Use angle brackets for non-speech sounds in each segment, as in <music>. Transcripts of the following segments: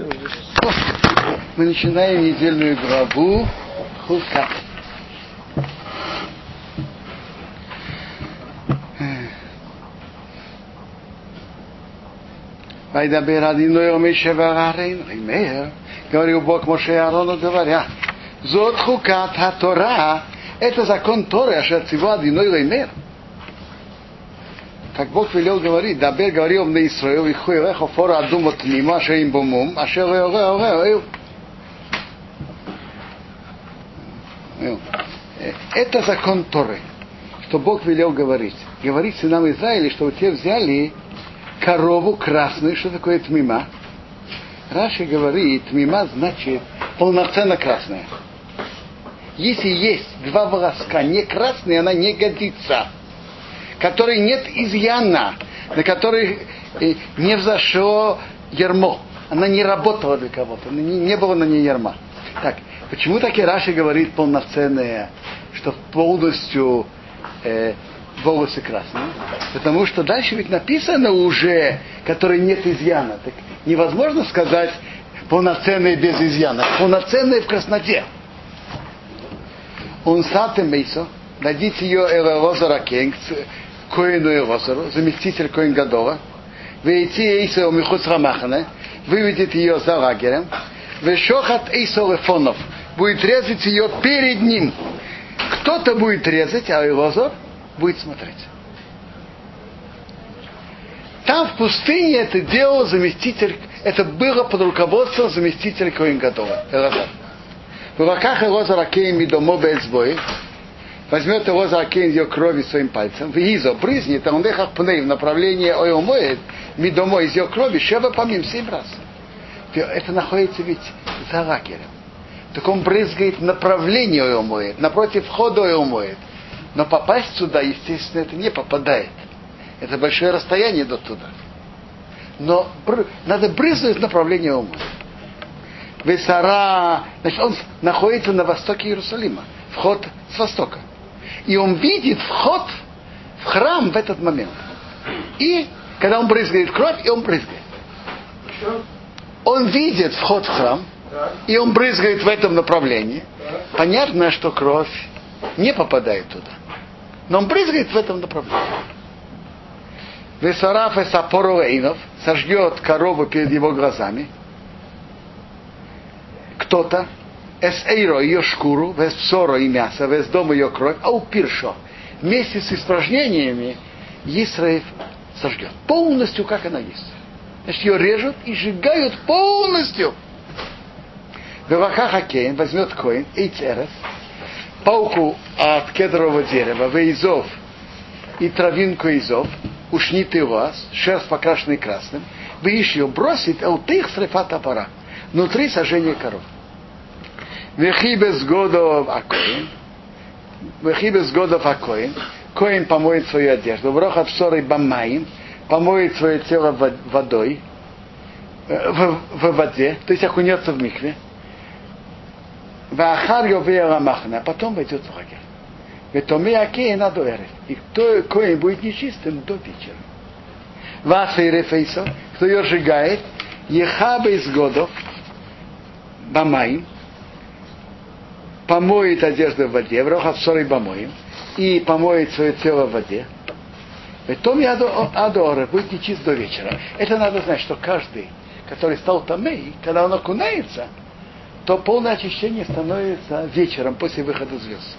Все, Мы начинаем недельную главу Хука. Вайдабер Адиной Омише Варарин, Римеер, говорил Бог Моше Аарону, говоря, Зот Хукат Тора, это закон Торы, Ашер Цива Адиной Римеер. Как Бог велел говорить, Дабер говорил мне Исраил, и хуевехо фора адумот мимо, шеим бумум, а ше Это закон Торы, что Бог велел говорить. Говорить сынам Израиля, что те взяли корову красную, что такое тмима. Раши говорит, тмима значит полноценно красная. Если есть два волоска не красные, она не годится которой нет изъяна, на которой э, не взошло ермо. Она не работала для кого-то, не, было на ней ерма. Так, почему так и Раши говорит полноценная, что полностью э, волосы красные? Потому что дальше ведь написано уже, которой нет изъяна. Так невозможно сказать полноценные без изъяна. Полноценные в красноте. Он сатем мейсо, дадите ее Элозара Кенг, Коину Иросару, заместитель Коин Гадова, вейти Эйсо Михуц Рамахана, выведет ее за лагерем, Вешохат Эйсо Лефонов, будет резать ее перед ним. Кто-то будет резать, а Илозор будет смотреть. Там в пустыне это делал заместитель, это было под руководством заместителя Коин Гадова, Элазар. В руках Элозара Кейми домо Бельсбой, возьмет его за окень ее крови своим пальцем, в изо брызнет, а он дехах пней в направлении ойомоет, домой из ее крови, шева помим семь раз. Это находится ведь за лагерем. Так он брызгает направление ойомоет, напротив входа ойомоет. Но попасть сюда, естественно, это не попадает. Это большое расстояние до туда. Но бр... надо брызнуть в направлении. Весара, значит, он находится на востоке Иерусалима. Вход с востока и он видит вход в храм в этот момент. И когда он брызгает кровь, и он брызгает. Он видит вход в храм, и он брызгает в этом направлении. Понятно, что кровь не попадает туда. Но он брызгает в этом направлении. Весараф и Сапоровейнов сожгет корову перед его глазами. Кто-то эс эйро ее шкуру, вес псоро и мясо, вес дома ее кровь, а у пиршо. Вместе с испражнениями Исраев сожгет. Полностью, как она есть. Значит, ее режут и сжигают полностью. Веваха Хакейн возьмет коин, эйцерес, пауку от кедрового дерева, вейзов и травинку изов, ушнитый вас, шерсть покрашенный красным, вы ее бросит, а у тых срефата пора, внутри сожжения коров. Вехибес годов акоин. Вехибес годов акоин. Коин помоет свою одежду. Вроха псорой бамаин. Помоет свое тело водой. В, в воде. То есть окунется в микве. Вахар йовея махна. А потом войдет в лагерь. Ветоме акея на дуэры. И кто коин будет нечистым до вечера. Васа и рефейсо. Кто ее сжигает. Ехаба из годов. Бамаин помоет одежду в воде, в рохав сорой помоем, и помоет свое тело в воде. Том адора будет нечист до вечера. Это надо знать, что каждый, который стал тамей, когда он окунается, то полное очищение становится вечером после выхода звезд.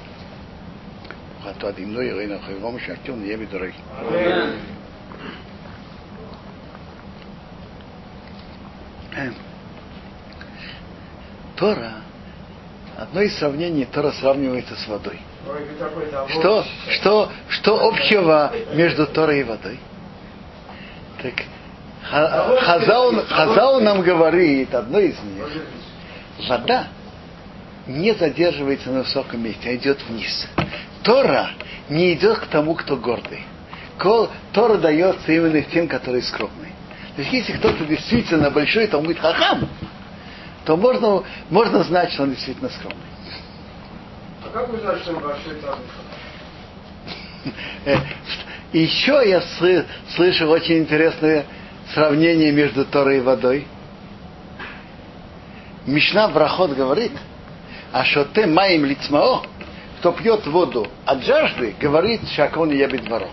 Тора одно из сравнений Тора сравнивается с водой. Что, что, что общего между Торой и водой? Так, Хазал, Хазал нам говорит, одно из них, вода не задерживается на высоком месте, а идет вниз. Тора не идет к тому, кто гордый. Тора дается именно тем, которые скромные. То есть если кто-то действительно большой, то он будет хахам, то можно, можно знать, что он действительно скромный. А как вы знаете, что он большой э, Еще я слышал очень интересное сравнение между Торой и водой. Мишна Брахот говорит, а что ты маем лицмао, кто пьет воду от жажды, говорит шакон ябит дворо.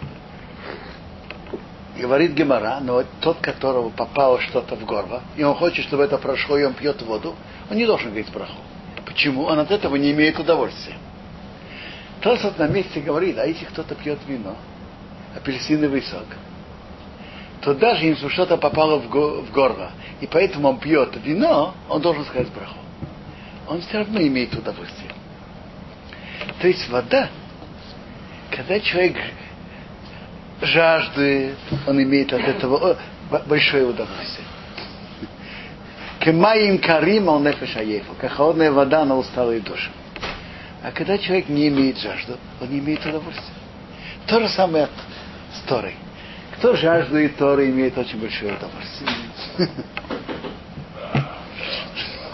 Говорит Гемора, но тот, которого попало что-то в горло, и он хочет, чтобы это прошло, и он пьет воду, он не должен говорить браху. Почему? Он от этого не имеет удовольствия. Тосот на месте говорит, а если кто-то пьет вино, апельсиновый сок, то даже если что-то попало в горло, и поэтому он пьет вино, он должен сказать браху. Он все равно имеет удовольствие. То есть вода, когда человек жаждет, он имеет от этого о, большое удовольствие. Кемаим карим ал нефеш аефу. Как холодная вода на усталые души. А когда человек не имеет жажду, он не имеет удовольствия. То же самое с Торой. Кто жаждует Торы, имеет очень большое удовольствие.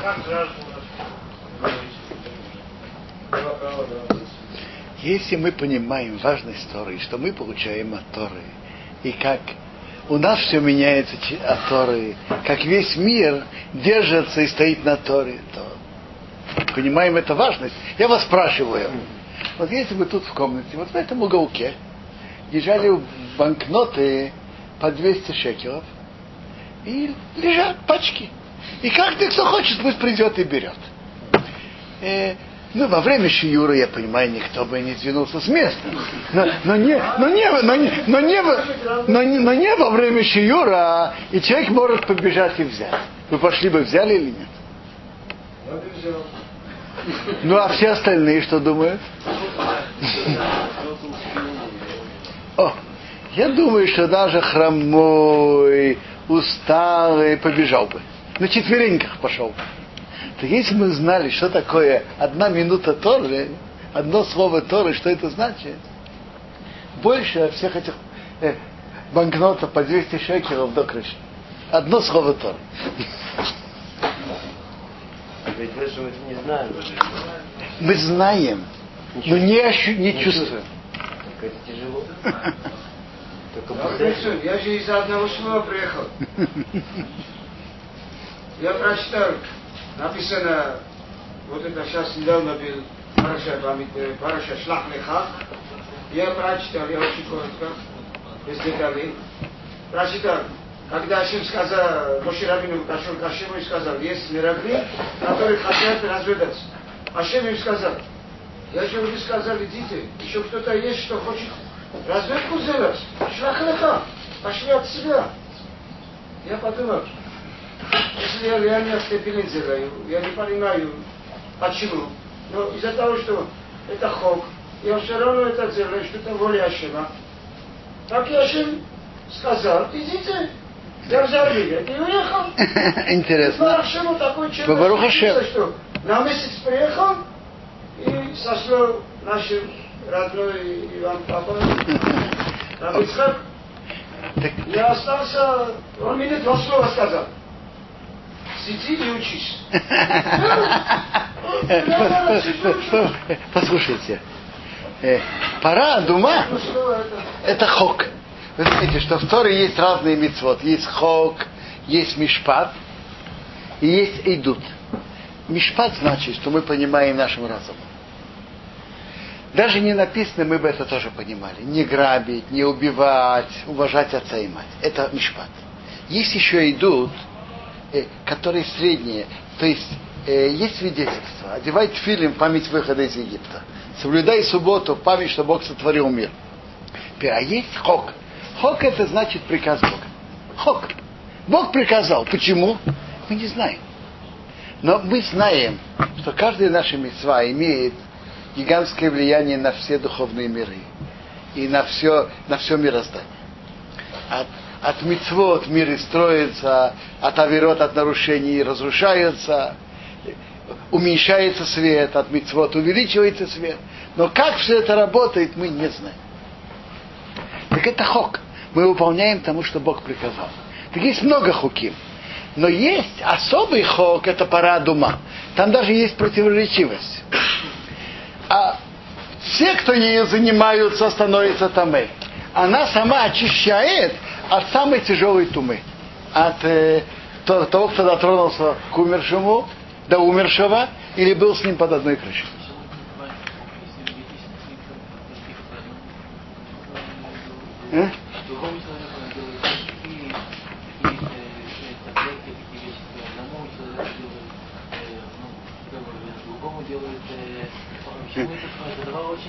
Как жажду Если мы понимаем важность Торы, что мы получаем от Торы, и как у нас все меняется от Торы, как весь мир держится и стоит на Торе, то понимаем эту важность. Я вас спрашиваю, вот если бы тут в комнате, вот в этом уголке, лежали банкноты по 200 шекелов, и лежат пачки. И каждый, кто хочет, пусть придет и берет. Ну, во время Шиюра, я понимаю, никто бы не сдвинулся с места. Но, но, не, но, не, но, не, но, не, но, не, но не во время Шиюра, и человек может побежать и взять. Вы пошли бы, взяли или нет? Ну, а все остальные что думают? О, я думаю, что даже хромой, усталый побежал бы. На четвереньках пошел бы. Так если мы знали, что такое одна минута Торы, одно слово Торы, что это значит, больше всех этих э, банкнотов по 200 шекелов до крыши. Одно слово Торы. Ведь мы же это не знаем. Мы знаем, но не, ощу- не чувствуем. Так это тяжело. Только пришел, я же из-за одного слова приехал. <laughs> Я прочитал, написано, вот это сейчас недавно был Параша, память, э, Параша Шлах Леха. Я прочитал, я очень коротко, без деталей. Прочитал, когда Ашим сказал, Моше Рабину пошел к Ашиму и сказал, есть мирабли, которые хотят разведаться. Ашим им сказал, я же вы сказали, идите, еще кто-то есть, что хочет разведку сделать. Шлах Леха, пошли от себя. Я подумал, если я реально степень делаю, я не понимаю, почему. Но из-за того, что это хок, я все равно это делаю, что это воля Ашема. Так и Ашем сказал, идите. Я взял билет и уехал. <laughs> Интересно. Ашему такой человек, Барух Ашем. что на месяц приехал и сослал нашим родной Иван Папа. <laughs> Так, Я остался, он мне два слова сказал. Сиди и учись. Послушайте, э, пора дума это? хок. Вы знаете, что в Торе есть разные мицвод. Есть хок, есть мишпат и есть идут. Мишпат значит, что мы понимаем нашим разумом. Даже не написано, мы бы это тоже понимали. Не грабить, не убивать, уважать отца и мать. Это мишпат. Есть еще идут, которые средние. То есть э, есть свидетельство. Одевай тфилин в память выхода из Египта. Соблюдай субботу в память, что Бог сотворил мир. А есть хок. Хок это значит приказ Бога. Хок. Бог приказал. Почему? Мы не знаем. Но мы знаем, что каждая наша мецва имеет гигантское влияние на все духовные миры и на все, на все мироздание. От, от мицвод миры строятся, от аверот, от нарушений разрушаются, уменьшается свет, от мицвод увеличивается свет. Но как все это работает, мы не знаем. Так это хок. Мы выполняем тому, что Бог приказал. Так есть много хуким. Но есть особый хок, это пара дума. Там даже есть противоречивость. А все, кто ею занимаются, становятся тамы. Она сама очищает от самой тяжелой тумы. От э, то- того, кто дотронулся к умершему, до умершего или был с ним под одной крышей. Э.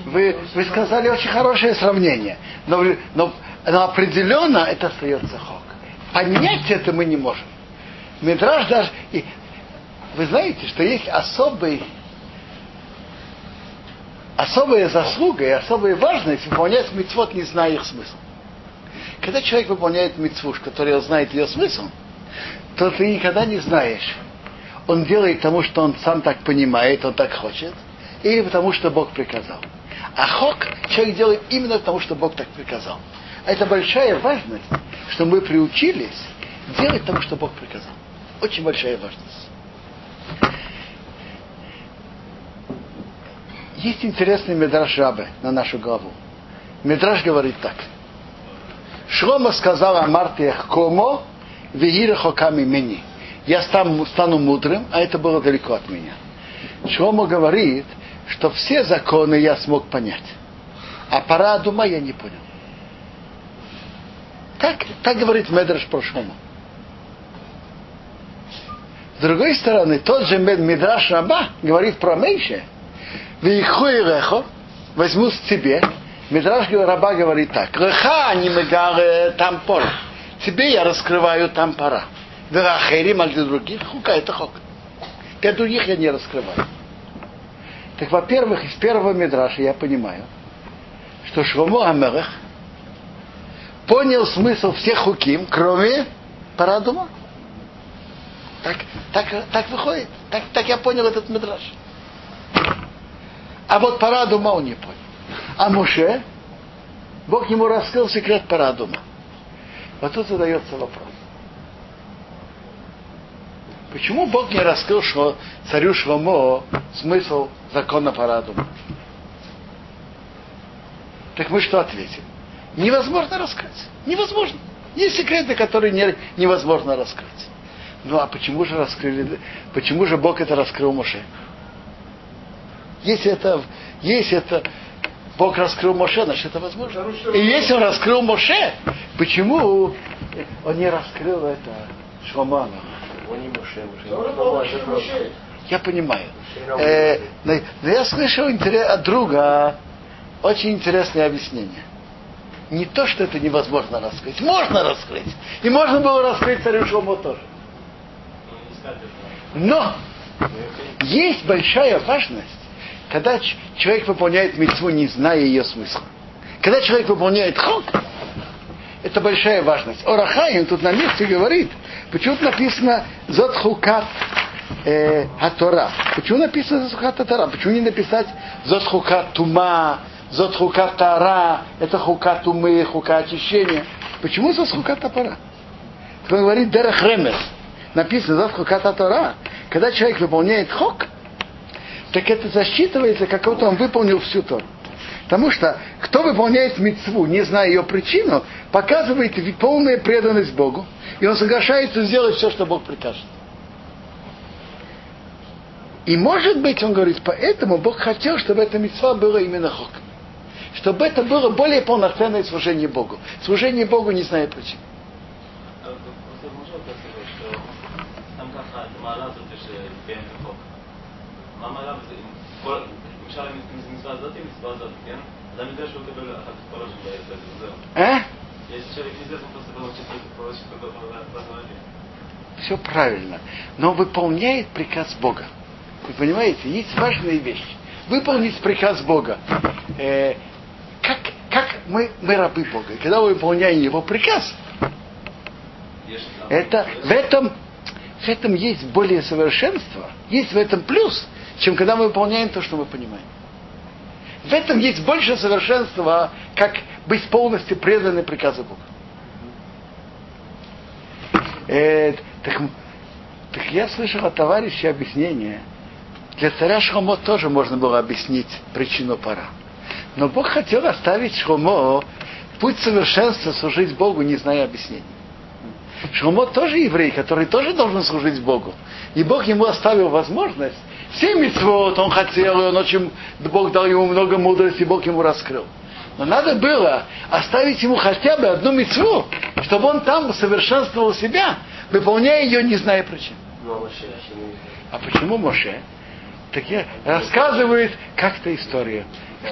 Вы, вы сказали очень хорошее сравнение, но, но, но определенно это остается хок. Понять это мы не можем. Мидраж даже... И, вы знаете, что есть особый особая заслуга и особая важность выполнять митцвот, не зная их смысл. Когда человек выполняет митцву, который знает ее смысл, то ты никогда не знаешь, он делает тому, что он сам так понимает, он так хочет, или потому, что Бог приказал. А хок человек делает именно потому, что Бог так приказал. Это большая важность, что мы приучились делать тому, что Бог приказал. Очень большая важность. Есть интересный медраж Рабы на нашу главу. Медраж говорит так. Шлома сказал Амартиях Комо, Вегирахоками мини. Я стану, стану мудрым, а это было далеко от меня. Шлома говорит, что все законы я смог понять. А пора дума я не понял. Так, так говорит Медраш про Шлома. С другой стороны, тот же Медраш Раба говорит про Мейше. Возьму с тебе, Мидраш раба говорит так. Реха не мегаре там пор. Тебе я раскрываю там пора. Верахерим, а для других хука это хок. Для других я не раскрываю. Так, во-первых, из первого Мидраша я понимаю, что Шломо Амерех понял смысл всех хуким, кроме парадума. Так, так, так выходит. Так, так я понял этот Мидраш. А вот парадума он не понял. А Муше, Бог ему раскрыл секрет парадума. Вот тут задается вопрос. Почему Бог не раскрыл что царю Шломо смысл закона парадума? Так мы что ответим? Невозможно раскрыть. Невозможно. Есть секреты, которые не, невозможно раскрыть. Ну а почему же раскрыли, почему же Бог это раскрыл Моше? Если это, если это Бог раскрыл Моше, значит это возможно. И если он раскрыл Моше, почему он не раскрыл это Моше. Я понимаю. Э, но, я слышал от друга очень интересное объяснение. Не то, что это невозможно раскрыть. Можно раскрыть. И можно было раскрыть царю Шломо тоже. Но есть большая важность когда человек выполняет митцву, не зная ее смысла. Когда человек выполняет хок, это большая важность. Орахаим тут на месте говорит, почему написано Зот Хукат э, Атора. Почему написано Зот Хукат Атора? Почему не написать Зот Хукат Тума, Зот Хукат Тара, это Хукат Тумы, Хукат Очищения. Почему Зот Хукат Атора? Он говорит Дерех Ремес. Написано Зот Хукат Атора. Когда человек выполняет хок, так это засчитывается, как будто он выполнил всю Тору. Потому что кто выполняет мецву, не зная ее причину, показывает полную преданность Богу, и он соглашается сделать все, что Бог прикажет. И может быть, он говорит, поэтому Бог хотел, чтобы эта мецва была именно хок чтобы это было более полноценное служение Богу. Служение Богу не знаю почему. А? Все правильно. Но выполняет приказ Бога. Вы понимаете, есть важные вещи. Выполнить приказ Бога. Э, мы, мы рабы Бога. И когда мы выполняем его приказ, это, в, этом, в этом есть более совершенство, есть в этом плюс, чем когда мы выполняем то, что мы понимаем. В этом есть больше совершенства, как быть полностью преданным приказу Бога. Э, так, так я слышал от товарища объяснение. Для царя Шхомо тоже можно было объяснить причину пора. Но Бог хотел оставить Шхомо путь совершенства служить Богу, не зная объяснений. Шломо тоже еврей, который тоже должен служить Богу. И Бог ему оставил возможность. Все митцвот он хотел, и он очень, Бог дал ему много мудрости, Бог ему раскрыл. Но надо было оставить ему хотя бы одну митцву, чтобы он там совершенствовал себя, выполняя ее, не зная причин. Ну, а почему А почему Моше? Так я рассказывает как-то историю,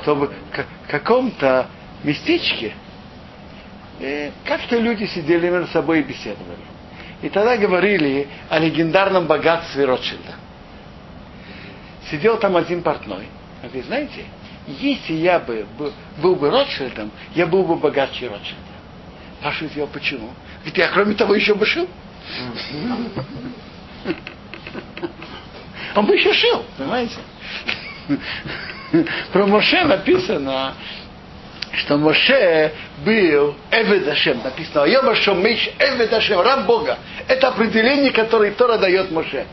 чтобы в каком-то местечке э, как-то люди сидели между собой и беседовали. И тогда говорили о легендарном богатстве Ротшильда. Сидел там один портной. Он говорит, знаете, если я бы был, бы Ротшильдом, я был бы богаче Ротшильда. Спрашивает его, почему? Говорит, я кроме того еще бы шил. <laughs> Он бы еще шил, понимаете? <laughs> <laughs> Про Моше написано, что Моше был Эвед Ашем. Написано, Йома Шомиш Эвед Ашем, раб Бога. Это определение, которое Тора дает Моше.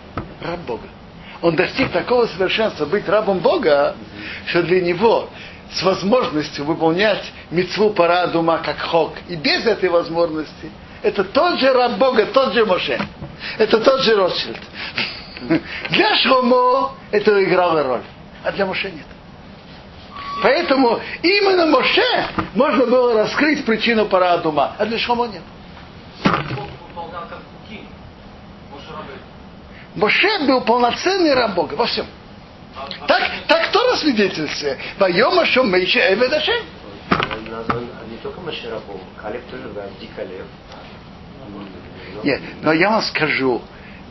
Раб Бога. Он достиг такого совершенства быть рабом Бога, что для него с возможностью выполнять мецву парадума как хок. И без этой возможности это тот же раб Бога, тот же Моше. Это тот же Ротшильд. <laughs> Для Шломо это играло роль, а для Моше нет. Поэтому именно Моше можно было раскрыть причину парадума, а для Шломо нет. Моше был полноценный раб Бога во всем. Так, так кто свидетельствует? Вайома Шомейше Эведашем. Не только Моше рабом, Калеб тоже, да, Ди Калеб. Нет, но я вам скажу,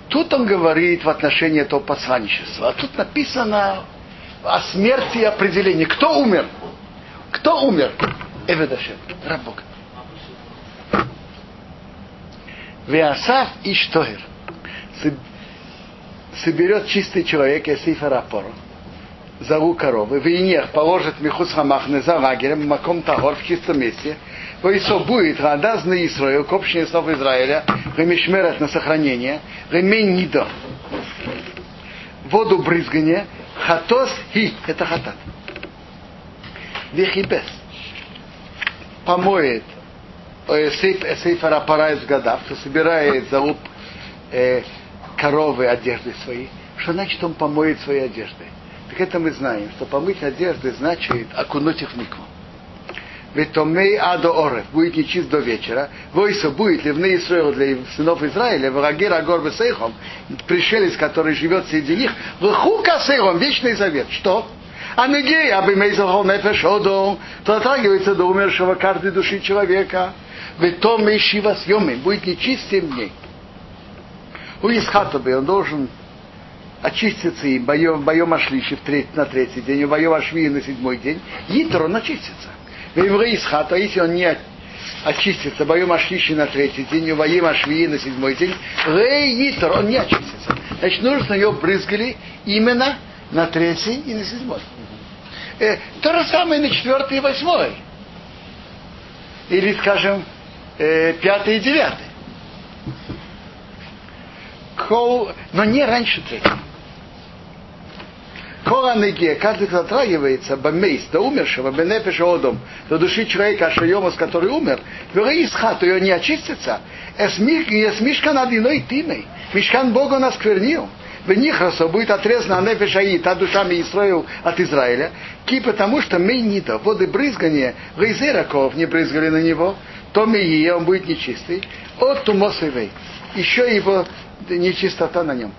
тут он говорит в отношении этого посланничества, а тут написано о смерти и определении. Кто умер? Кто умер? Эведашем, раб Бога. Веасав и Штоер. Соберет чистый человек Эсифа Рапору. Зову коровы. Вейнех положит мехус хамахны за лагерем, маком тагор в чистом месте. Войсо будет радаз на Исраил, к общине снов Израиля, ремешмерет на сохранение, ремень нидо. Воду брызгания, хатос хи, это хатат. Вехибес. Помоет э, сейф, сейфа рапара из годав, кто собирает залуп э, коровы одежды свои, что значит он помоет свои одежды? Так это мы знаем, что помыть одежды значит окунуть их в микву. Ветомей адо орев, будет нечист до вечера. Войсо будет ли в Израиле для сынов Израиля, врагир агор бесейхом, пришелец, который живет среди них, вхука сейхом, вечный завет. Что? А негей, абы мейзахол нефеш одо, то дотрагивается до умершего каждой души человека. Ветомей шива съемим, будет нечист семь дней. У Исхатубы он должен очиститься им боем, боем Ашлиши в треть, на третий день, боем Ашвии на седьмой день, Йитр он очистится. Веймры Исхата, если он не очистится, боем Ашлиши на третий день, боем Ашвии на седьмой день, Рей Йитр, он не очистится. Значит, нужно, ее брызгали именно на третий и на седьмой. Э, то же самое на четвертый и восьмой. Или, скажем, э, пятый и девятый. Но не раньше третьего. Кола неге, каждый, кто затрагивается, бамейс, до умершего, бенефеша одом, до души человека, ашайомас, который умер, из хату ее не очистится, эсмишка над иной тимой, мишкан Бога он осквернил, в Нихрасо будет отрезана нефеша и та душа Миисраил от Израиля, ки потому что мы не то, воды брызгания, раков не брызгали на него, то мы ее, он будет нечистый, от тумосовей, еще его нечистота на нем.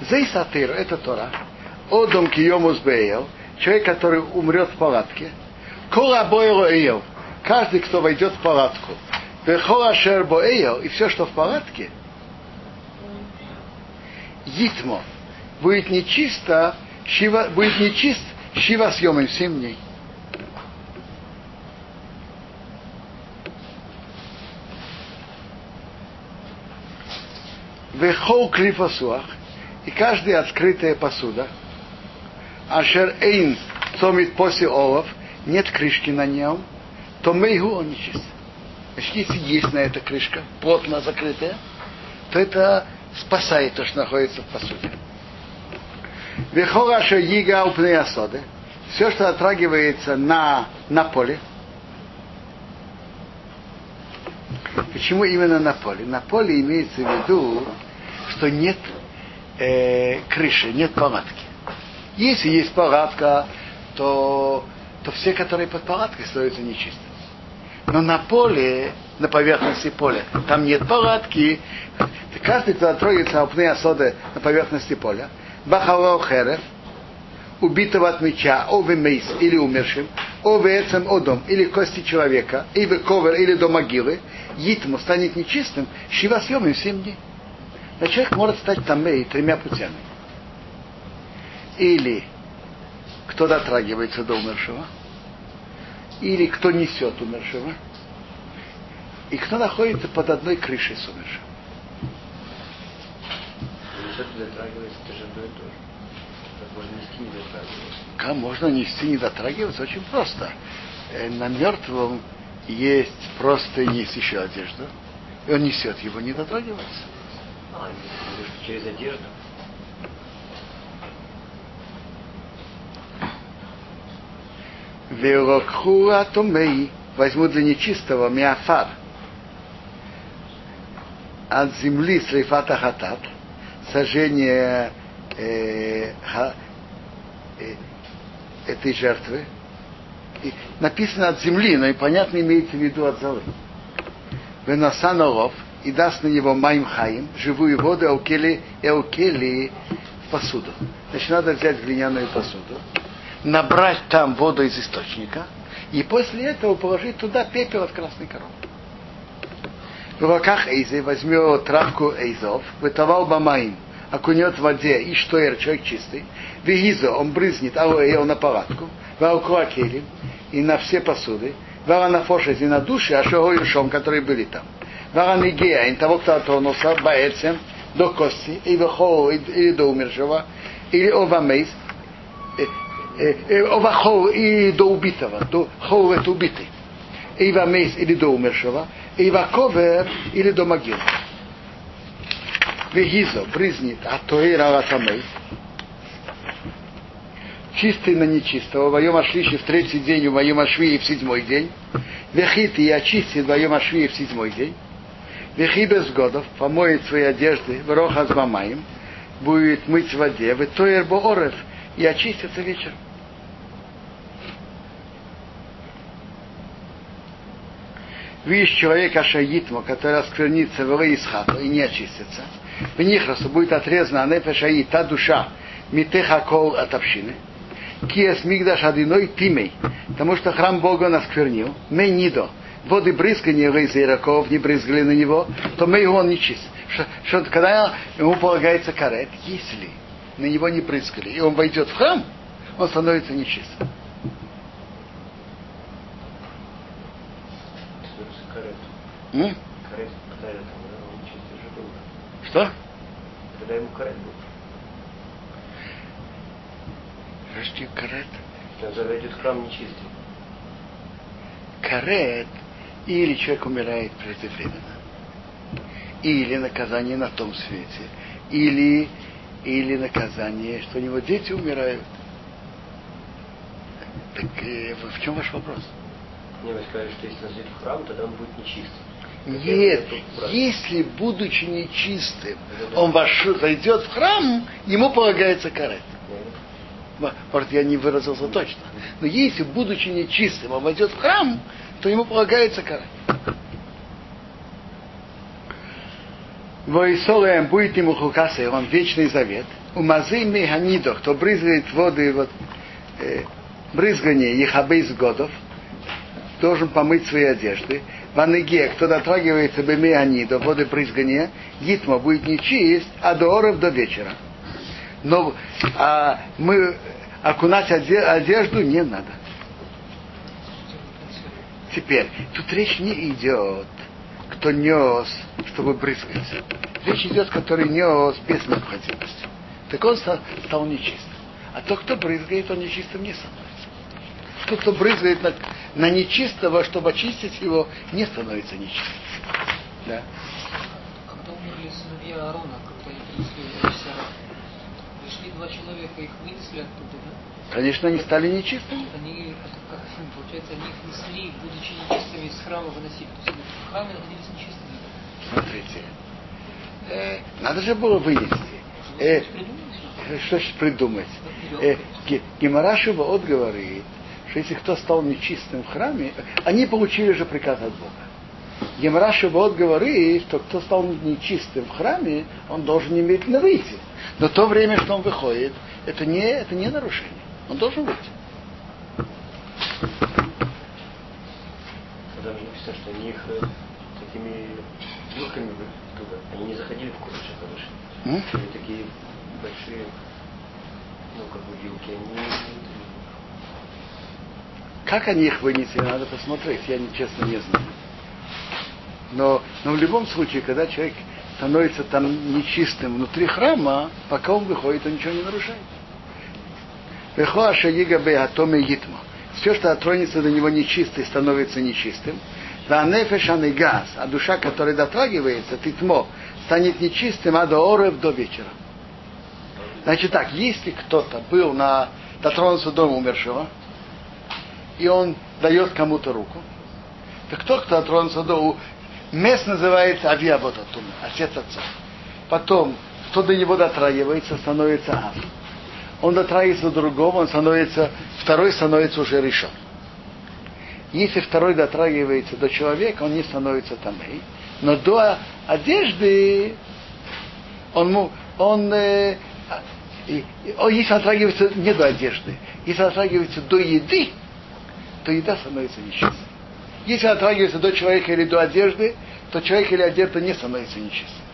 Зейсатыр, это Тора. Одом киомус бейл, человек, который умрет в палатке. Кола бойло эйл, каждый, кто войдет в палатку. Вехола шербо эйл, и все, что в палатке. Йитмо, будет нечисто, шива, будет нечист, шива съемом 7 дней. Вехол клифосуах, и каждая открытая посуда, ашер эйн цомит после олов, нет крышки на нем, то мейгу он нечист. Значит, если есть на эта крышка, плотно закрытая, то это спасает то, что находится в посуде. Вехора упней асоды, все, что отрагивается на, на поле, Почему именно на поле? На поле имеется в виду, что нет э, крыши, нет палатки. Если есть палатка, то, то все, которые под палаткой, становятся нечистыми. Но на поле, на поверхности поля, там нет палатки, каждый, кто трогается опны осоды на поверхности поля, бахало херев, убитого от меча, ове или умершим, ове эцем одом, или кости человека, или ковер, или до могилы, итму станет нечистым, шива съемим семь дней. Но человек может стать тамей тремя путями. Или кто дотрагивается до умершего, или кто несет умершего, и кто находится под одной крышей с умершим. Несет и дотрагивается, это же одно и то же. Как можно нести не дотрагиваться? Как можно нести, не дотрагиваться? Очень просто. Э, На мертвом есть просто есть еще одежда, и он несет его, не дотрагивается. А, через одежду. Велокху атомей для нечистого миафар от земли слейфата хатат, сожжение э, ха- э, этой жертвы. И написано от земли, но и понятно имеется в виду от золы. Венасанолов и даст на него майм хаим, живую воду, аукели, аукели в посуду. Значит, надо взять глиняную посуду, набрать там воду из источника, и после этого положить туда пепел от красной коровы. В руках Эйзы возьмет травку Эйзов, вытовал бамаим, окунет в воде, и что человек чистый, вигизо, он брызнет алоэ на палатку, ваукуакелим, и на все посуды, варанафошес, и на души, а шом, которые были там. Варанигея, и того, кто отронулся, баэцем, до кости, и вехо, или до умершего, или овамейс, овахол и до убитого, до хол это убитый. Ива мейс или до умершего, Ива ковер или до могилы. Вегизо брызнет, а то и раватамей. Чистый на нечистого, воем ашлиши в третий день, воем ашвии в седьмой день. Вехит и очистит воем ашвии в седьмой день. Вехи без годов помоет свои одежды, в роха с мамаем, будет мыть в воде, в боорев, и очистится вечером. Видишь человека шаитма, который осквернится в из и не очистится. В нихрасу будет отрезана анефешаи, та душа, митеха кол от общины. Киес мигдаш одиной тимей, потому что храм Бога он осквернил. Воды брызгания из ираков не брызгали на него, то мей он не чист. Что, что, когда ему полагается карет, если на него не прыскали, и он войдет в храм, он становится нечистым. М? Когда. Что? Когда ему карет был. Подожди, карет. Заведет в храм нечистый. Карет, или человек умирает преждевременно, или наказание на том свете, или, или наказание, что у него дети умирают. Так э, в чем ваш вопрос? Мне вы сказали, что если он зайдет в храм, тогда он будет нечистым. Нет, если, будучи нечистым, он ваш, зайдет в храм, ему полагается карет. Может, я не выразился точно. Но если, будучи нечистым, он войдет в храм, то ему полагается карет. Воисолеем будет ему хукасы, он вечный завет. У мазы механидо, кто брызгает воды, вот, э, брызгание ехабейс годов, должен помыть свои одежды. В Аныге, кто дотрагивается бы механидо, воды брызгания, гитма будет нечист, а до оров до вечера. Но а, мы окунать оде- одежду не надо. Теперь, тут речь не идет, кто нес, чтобы брызгать. Речь идет, который нес без необходимости. Так он стал, стал нечистым. А тот, кто брызгает, он нечистым не становится. Тот, кто брызгает на, на нечистого, чтобы очистить его, не становится нечистым. Да. Когда умерли сыновья Аарона, когда они принесли пришли два человека, их вынесли оттуда, да? Конечно, они стали нечистыми. Они, как, получается, они их несли, будучи нечистыми, из храма выносили. То есть они в храме находились нечистыми. Смотрите. Э, надо же было вынести. Э, что ж придумать? Э, Гемарашева от говорит, что если кто стал нечистым в храме, они получили же приказ от Бога. Гемраша вот говорит, что кто стал нечистым в храме, он должен немедленно выйти. Но то время, что он выходит, это не, это не нарушение. Он должен выйти. Когда мне написано, что они их э, такими вилками туда, они не заходили в курочек. М? Они такие большие, ну, как бы вилки, они Как они их вынесли, надо посмотреть. Я, честно, не знаю. Но, но в любом случае, когда человек становится там нечистым внутри храма, пока он выходит, он ничего не нарушает. Вехоаша Игабе Атоме Гитма. Все, что отронется до него нечистый, становится нечистым. Да нефешан и газ, а душа, которая дотрагивается, титмо, станет нечистым, а до орев до вечера. Значит так, если кто-то был на дотронулся до дома умершего, и он дает кому-то руку, то кто кто дотронулся до Мест называется Авиаботатума, отец отца. Потом, кто до него дотрагивается, становится Ав. Он дотрагивается до другого, он становится, второй становится уже решен. Если второй дотрагивается до человека, он не становится тамей. Но до одежды он, он, э, он если дотрагивается не до одежды, если дотрагивается до еды, то еда становится несчастной. Если дотрагивается до человека или до одежды, то человек или одежда не становится нечистым.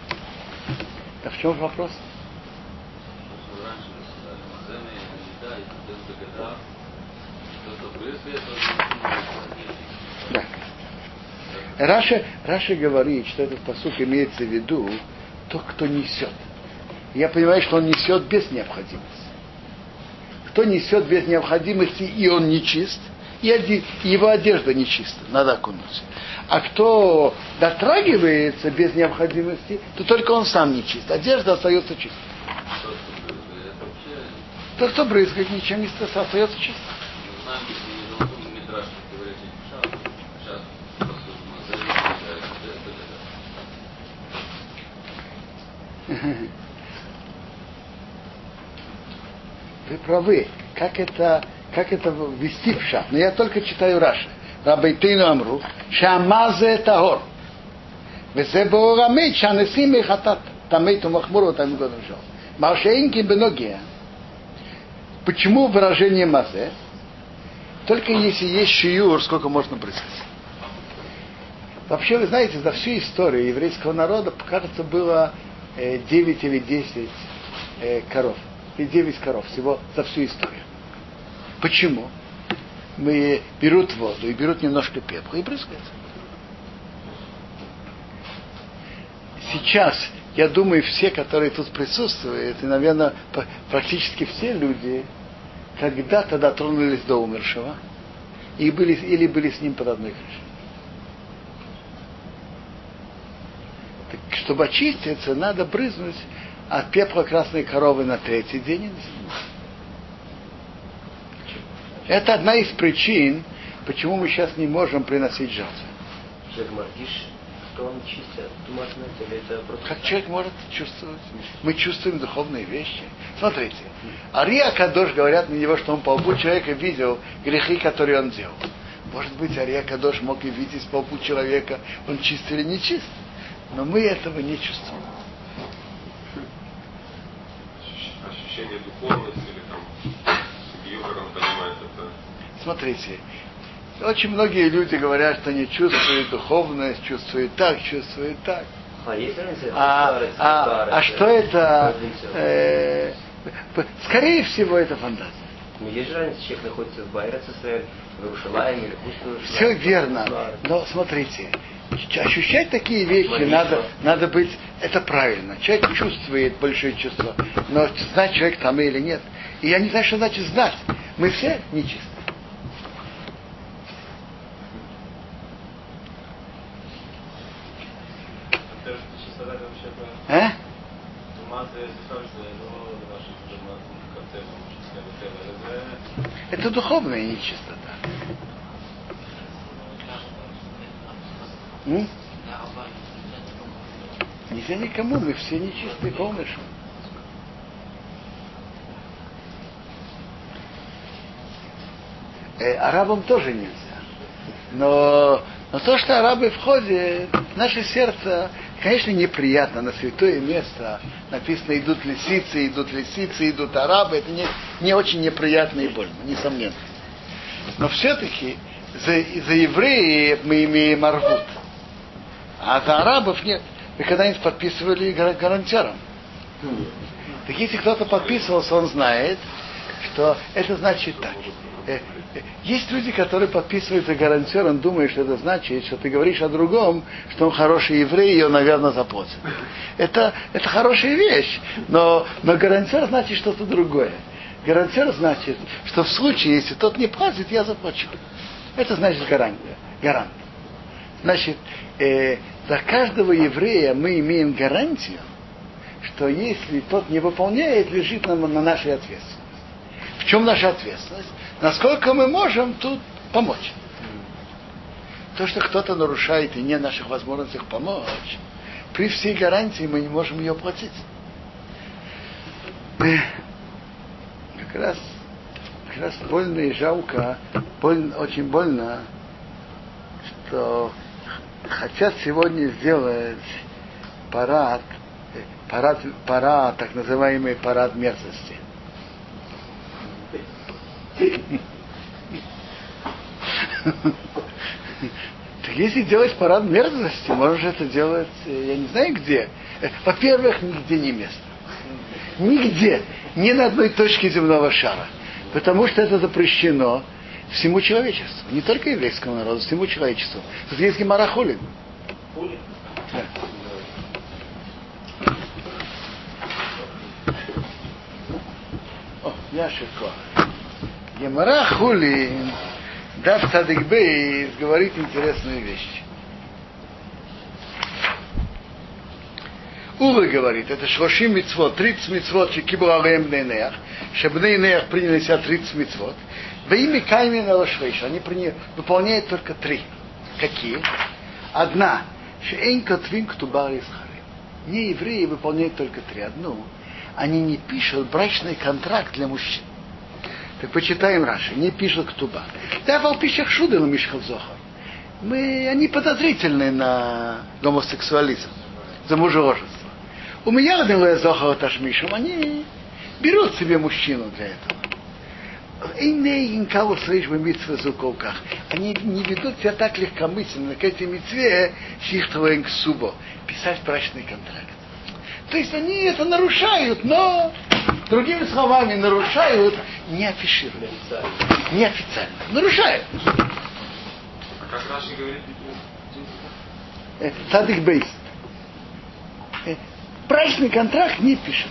А в чем вопрос? Да. Раши, Раши говорит, что этот פסוק имеется в виду тот, кто несет. Я понимаю, что он несет без необходимости. Кто несет без необходимости, и он не и его одежда нечиста, надо окунуться. А кто дотрагивается без необходимости, то только он сам нечист. Одежда остается чистой. То, кто брызгает, ничем не остается чистым. Вы правы. Как это как это вести в шаг. Но я только читаю Раши. Рабайтейну Амру, Шамазе Тагор. וזה באור המת שהנשיאים מחטאת, תמת ומחמור אותם מגודל жал. Маршейнки беногия. Почему выражение мазе? Только если есть шиюр, сколько можно брызгать. Вообще, вы знаете, за всю историю еврейского народа, кажется, было 9 или 10 коров. И 9 коров всего за всю историю. Почему? Мы берут воду и берут немножко пепла и брызгают. Сейчас, я думаю, все, которые тут присутствуют, и, наверное, практически все люди, когда-то дотронулись до умершего и были, или были с ним под одной крышей. Так, чтобы очиститься, надо брызнуть от пепла красной коровы на третий день. Это одна из причин, почему мы сейчас не можем приносить жертвы. Человек мордишь, что он чистит тумашное или это просто... Как человек может чувствовать? Мы чувствуем духовные вещи. Смотрите, Ария Кадош говорят на него, что он по лбу человека видел грехи, которые он делал. Может быть, Ария Кадош мог и видеть по лбу человека, он чист или не чист. Но мы этого не чувствуем. Ощущение духовности или там понимает это. Смотрите, очень многие люди говорят, что они чувствуют духовность, чувствуют так, чувствуют так. А? А, а, а что это? э, скорее всего, это фантазия. Ну, есть же разница, человек находится в Исраэль, в Иерушалайме или в Все верно. Но смотрите, ощущать такие вещи Молитва. надо, надо быть, это правильно. Человек чувствует большие чувства, но знать человек там или нет. И я не знаю, что значит знать. Мы все нечисты. А? что это духовная нечистота. М? Нельзя никому, мы все нечистые полныши. Э, арабам тоже нельзя. Но, но то, что арабы входят, наше сердце, конечно, неприятно. На святое место написано, идут лисицы, идут лисицы, идут арабы. Это не, не очень неприятно и больно, несомненно. Но все-таки за, за евреев мы имеем арвуд. А за арабов нет. Вы когда-нибудь подписывали гарантером? Так если кто-то подписывался, он знает, что это значит так. Э, э, есть люди, которые подписываются гарантером, думая, что это значит, что ты говоришь о другом, что он хороший еврей, и он, наверное, заплатит. Это, это хорошая вещь, но, но гарантер значит что-то другое. Гарантер значит, что в случае, если тот не платит, я заплачу. Это значит гарант. гарант. Значит, э, за каждого еврея мы имеем гарантию, что если тот не выполняет, лежит на, на нашей ответственности. В чем наша ответственность? Насколько мы можем тут помочь. То, что кто-то нарушает и не наших возможностях помочь, при всей гарантии мы не можем ее платить. Как раз, как раз больно и жалко, больно, очень больно, что хотят сегодня сделать парад, парад, парад, так называемый парад мерзости. Так если делать парад мерзости, можешь это делать, э, я не знаю где. Э, во-первых, нигде не место. Нигде. Ни на одной точке земного шара. Потому что это запрещено всему человечеству. Не только еврейскому народу, всему человечеству. Тут есть Гемара Хулин. Да. О, Яшико. Гемара Хулин, Дав Садик Бейс, говорит интересную вещь. Ула говорит, это Шлошим мицвод, 30 мицвод, Шекибу Алеем Бнейнеях, Шебнейнеях приняли себя 30 мицвод, во имя Кайми Налашвейша, они приняли, выполняют только три. Какие? Одна, Шейнка Твин Ктубар Не евреи выполняют только три. Одну, они не пишут брачный контракт для мужчин. Так почитаем Раши, не пишут Ктуба. Да, волпищах шудел Мишхал Зохар. Мы, они подозрительны на гомосексуализм, за мужеложество. У меня одного Зохара Ташмишем, они берут себе мужчину для этого. Они не ведут себя так легкомысленно к этой митве, к субо, писать брачный контракт. То есть они это нарушают, но другими словами нарушают не афишируют, неофициально. Нарушают. А как Раши говорит, Садик Бейс. Брачный контракт не пишет.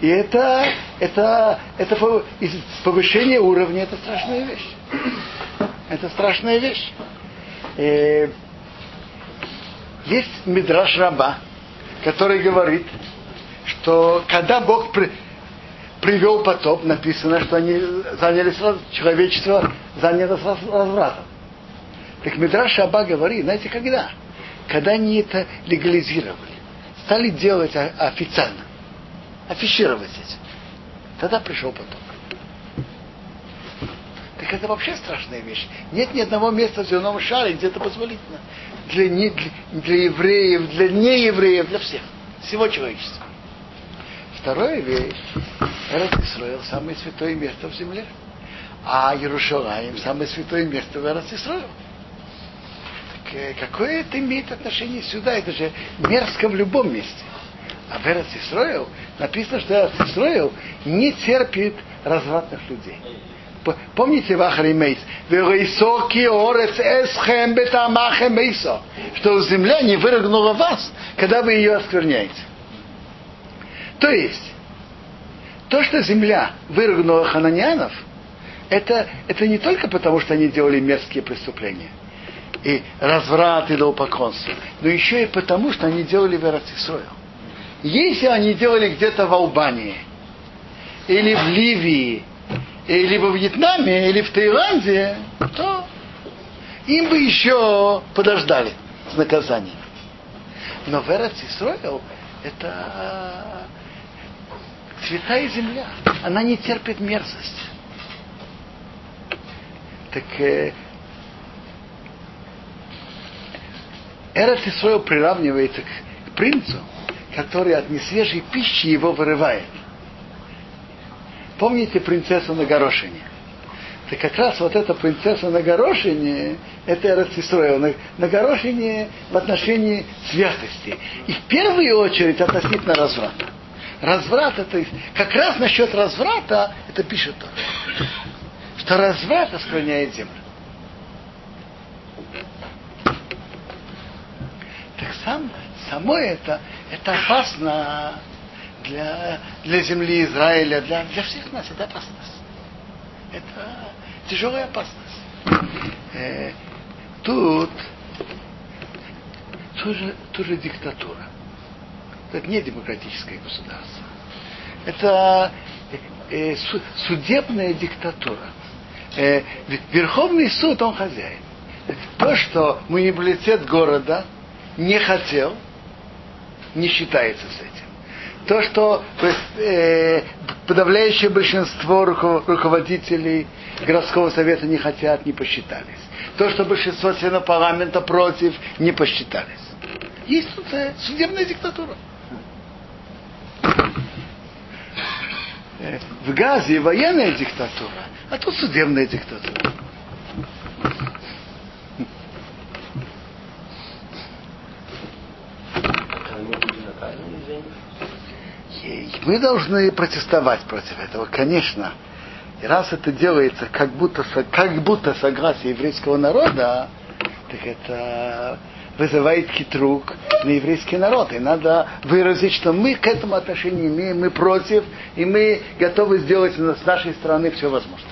И это, это, это повышение уровня, это страшная вещь. Это страшная вещь. Э, есть Мидраш Раба, который говорит, что когда Бог при, привел потоп, написано, что они занялись, человечество занялось развратом. Так Мидраш Раба говорит, знаете, когда? Когда они это легализировали, стали делать официально афишировать этим. Тогда пришел потом. Так это вообще страшная вещь. Нет ни одного места в земном шаре, где это позволительно. Для, не, для, для евреев, для неевреев, для всех. Всего человечества. Вторая вещь. Эрет Исраил самое святое место в земле. А Иерушалаем самое святое место в Эрет Исраил. Так, какое это имеет отношение сюда? Это же мерзко в любом месте. А в Эрец Исроил написано, что Эрец Исроил не терпит развратных людей. Помните Вахари Мейс? Что земля не вырыгнула вас, когда вы ее оскверняете. То есть, то, что земля вырыгнула хананянов, это, это не только потому, что они делали мерзкие преступления и разврат и идолопоклонство, но еще и потому, что они делали в Эрцисроил. Если они делали где-то в Албании, или в Ливии, или во Вьетнаме, или в Таиланде, то им бы еще подождали с наказанием. Но в Исроил это святая земля. Она не терпит мерзость. Так э, Исроил приравнивается к принцу, который от несвежей пищи его вырывает. Помните принцессу на горошине? Так как раз вот эта принцесса на горошине, это Эрцисроил, на, на горошине в отношении святости. И в первую очередь относительно разврата. Разврат это как раз насчет разврата, это пишет тоже, что разврат оскверняет землю. Так сам, само это, это опасно для, для земли Израиля, для, для всех нас, это опасность. Это тяжелая опасность. Э, тут тоже, тоже диктатура. Это не демократическое государство. Это э, су, судебная диктатура. Э, Верховный суд, он хозяин. То, что муниципалитет города не хотел, не считается с этим то, что э, подавляющее большинство руководителей городского совета не хотят, не посчитались. То, что большинство членов парламента против, не посчитались. Есть тут э, судебная диктатура. Э, в Газе военная диктатура, а тут судебная диктатура. Мы должны протестовать против этого, конечно. И раз это делается как будто, как будто согласие еврейского народа, так это вызывает хитрук на еврейский народ. И надо выразить, что мы к этому отношение имеем, мы против, и мы готовы сделать с нашей стороны все возможное.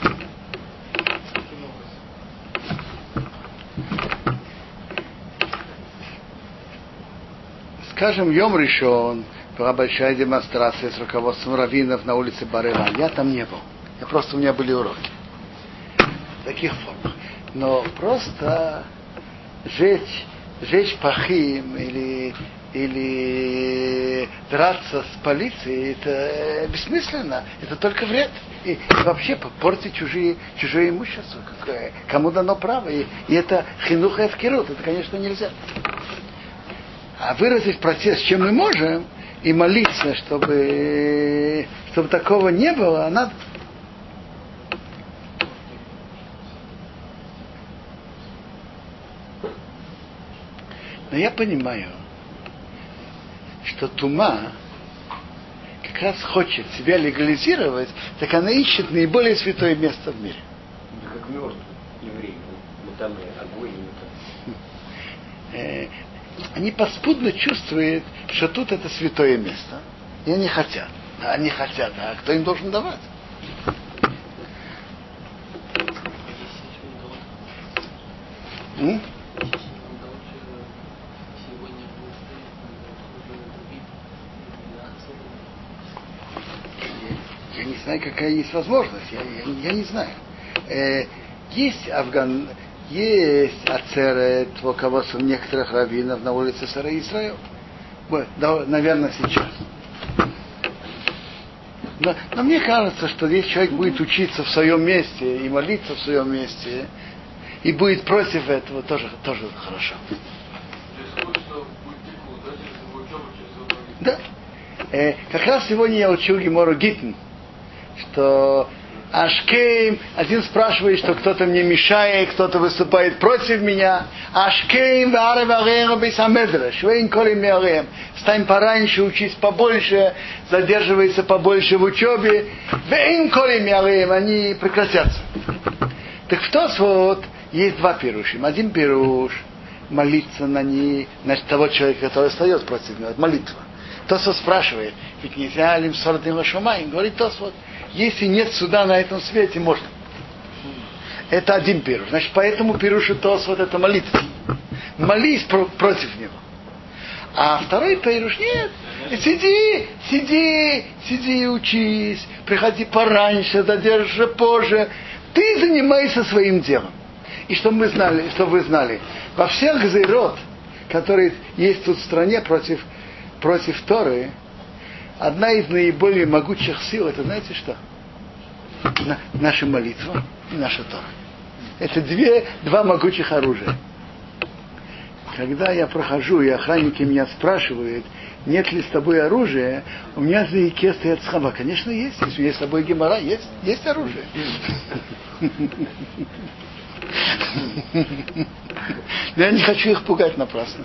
Скажем, Йом решен, была большая демонстрация с руководством раввинов на улице Барыла. Я там не был. Я просто у меня были уроки. В таких формах. Но просто жечь, жечь пахим или, или драться с полицией, это бессмысленно. Это только вред. И вообще портить чужие, чужое имущество. Какое, кому дано право. И, и это хинуха эвкирут. Это, конечно, нельзя. А выразить протест, чем мы можем, и молиться, чтобы, чтобы такого не было, надо. Но я понимаю, что тума как раз хочет себя легализировать, так она ищет наиболее святое место в мире. Это как мертвый еврей, ну, там огонь, они поспудно чувствуют, что тут это святое место. И они хотят. Они хотят, а кто им должен давать? М? Я не знаю, какая есть возможность. Я, я, я не знаю. Э, есть Афган, есть ацерет, руководством некоторых раввинов на улице Сара Исраил. Наверное, сейчас. Но, но мне кажется, что если человек будет учиться в своем месте и молиться в своем месте, и будет против этого, тоже, тоже хорошо. Да. Э, как раз сегодня я учил Гемару Гитин, что השכם, один спрашивает, что кто-то мне мешает, кто-то выступает против меня. Ашкейм, Встань пораньше, учись побольше, задерживайся побольше в учебе. Вейн Колим они прекратятся. Так в тот вот есть два пирушим. Один пируш молиться на, не, на того человека, который остается против него, молитва. Тосфот спрашивает, ведь нельзя ли сордым лошумай? Говорит Тосфот, если нет суда на этом свете, можно. Это один пируш. Значит, поэтому пируш Тосфот это молитва. Молись про, против него. А второй пируш нет. Сиди, сиди, сиди и учись. Приходи пораньше, задержи позже. Ты занимайся своим делом. И чтобы мы знали, чтобы вы знали, во всех зайрот, которые есть тут в стране против, против Торы, одна из наиболее могучих сил, это знаете что? На, наша молитва и наша Тора. Это две, два могучих оружия. Когда я прохожу, и охранники меня спрашивают, нет ли с тобой оружия, у меня за языке стоят схаба. Конечно, есть. Если есть с тобой гемора, есть, есть оружие. Но я не хочу их пугать напрасно.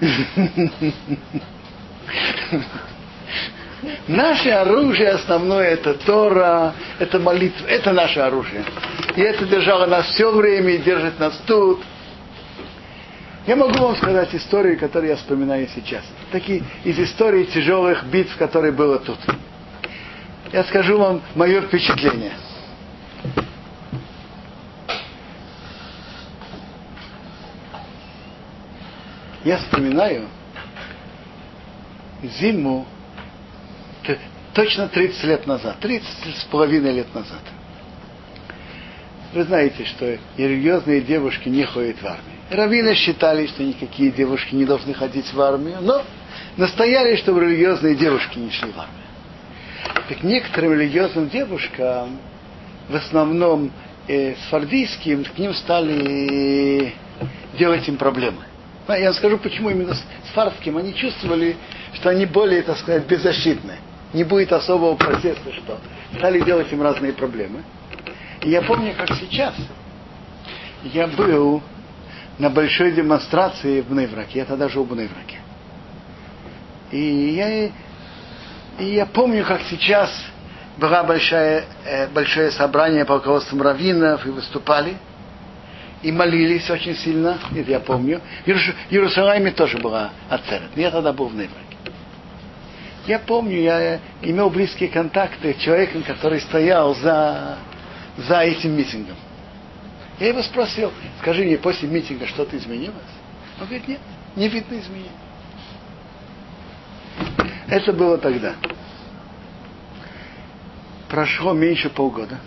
<laughs> Наше оружие основное это Тора, это молитва, это наше оружие. И это держало нас все время и держит нас тут. Я могу вам сказать истории, которые я вспоминаю сейчас. Такие из истории тяжелых битв, которые было тут. Я скажу вам мое впечатление. Я вспоминаю зиму точно 30 лет назад, 30 с половиной лет назад. Вы знаете, что религиозные девушки не ходят в армию. Раввины считали, что никакие девушки не должны ходить в армию, но настояли, чтобы религиозные девушки не шли в армию. Так некоторым религиозным девушкам, в основном э, сфардийским, к ним стали делать им проблемы. Я вам скажу, почему именно с фарским. Они чувствовали, что они более, так сказать, беззащитны. Не будет особого протеста, что стали делать им разные проблемы. И я помню, как сейчас. Я был на большой демонстрации в Нейвраке. Я тогда жил в Нейвраке. И я, и я помню, как сейчас было большое, э, большое собрание по руководству раввинов и выступали – и молились очень сильно, это я помню. В Иерусалиме тоже была ацерет, я тогда был в Нейбраке. Я помню, я имел близкие контакты с человеком, который стоял за, за этим митингом. Я его спросил, скажи мне, после митинга что-то изменилось? Он говорит, нет, не видно изменений. Это было тогда. Прошло меньше полгода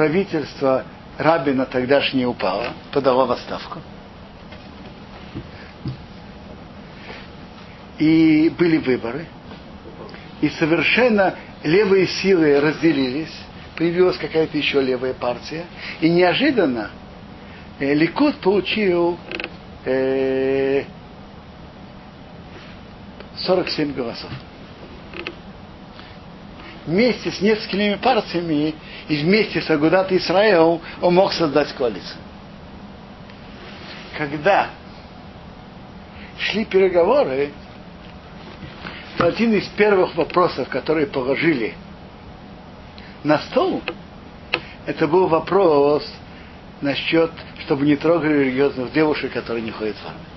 правительство Рабина тогдашнее упало, подало в отставку. И были выборы. И совершенно левые силы разделились. Появилась какая-то еще левая партия. И неожиданно э, Ликут получил э, 47 голосов вместе с несколькими партиями и вместе с Агудат Исраил он мог создать коалицию. Когда шли переговоры, то один из первых вопросов, которые положили на стол, это был вопрос насчет, чтобы не трогали религиозных девушек, которые не ходят в армию.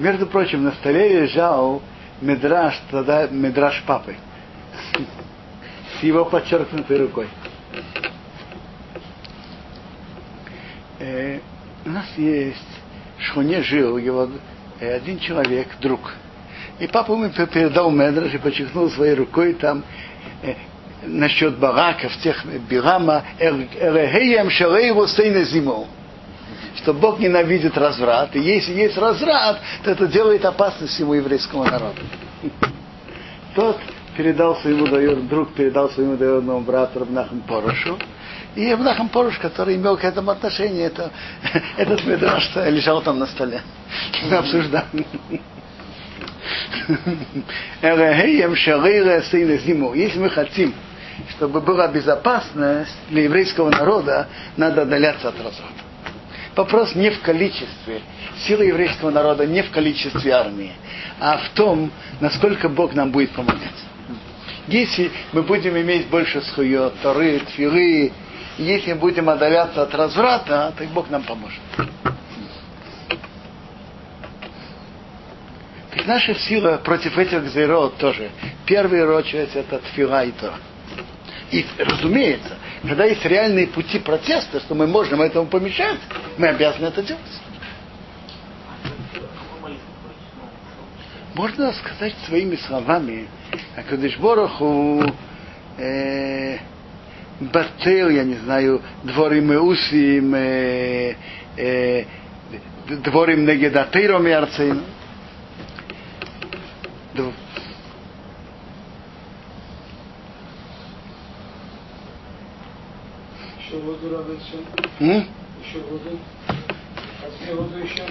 Между прочим, на столе лежал медраж, тогда медраж папы. С его подчеркнутой рукой. Э, у нас есть в Шхуне жил его э, один человек, друг. И папа ему передал медраж и подчеркнул своей рукой там э, насчет бараков, тех Бирама, Эрехеем Шалейву Стейна Зиму что Бог ненавидит разврат, и если есть разврат, то это делает опасность всему еврейскому народу. <laughs> Тот передал своему друг передал своему двоюродному брату Рабнахам Порошу, и Рабнахам Порош, который имел к этому отношение, это, <laughs> этот медраж лежал там на столе. <laughs> Мы обсуждали. Если мы хотим, чтобы была безопасность для еврейского народа, надо отдаляться от разврата. Вопрос не в количестве. Сила еврейского народа не в количестве армии, а в том, насколько Бог нам будет помогать. Если мы будем иметь больше схует, торы, тфилы, если будем отдаляться от разврата, то Бог нам поможет. Так наша сила против этих зерот тоже. Первый очередь это тфила и тора. И, разумеется, когда есть реальные пути протеста, что мы можем этому помешать, мы обязаны это делать. Можно сказать своими словами, А Кадыш Бороху э, Бател, я не знаю, дворим усим, э, э, дворим негедатейром и арцейн. Еще воду Равицин. М? Еще воду. А где воду еще?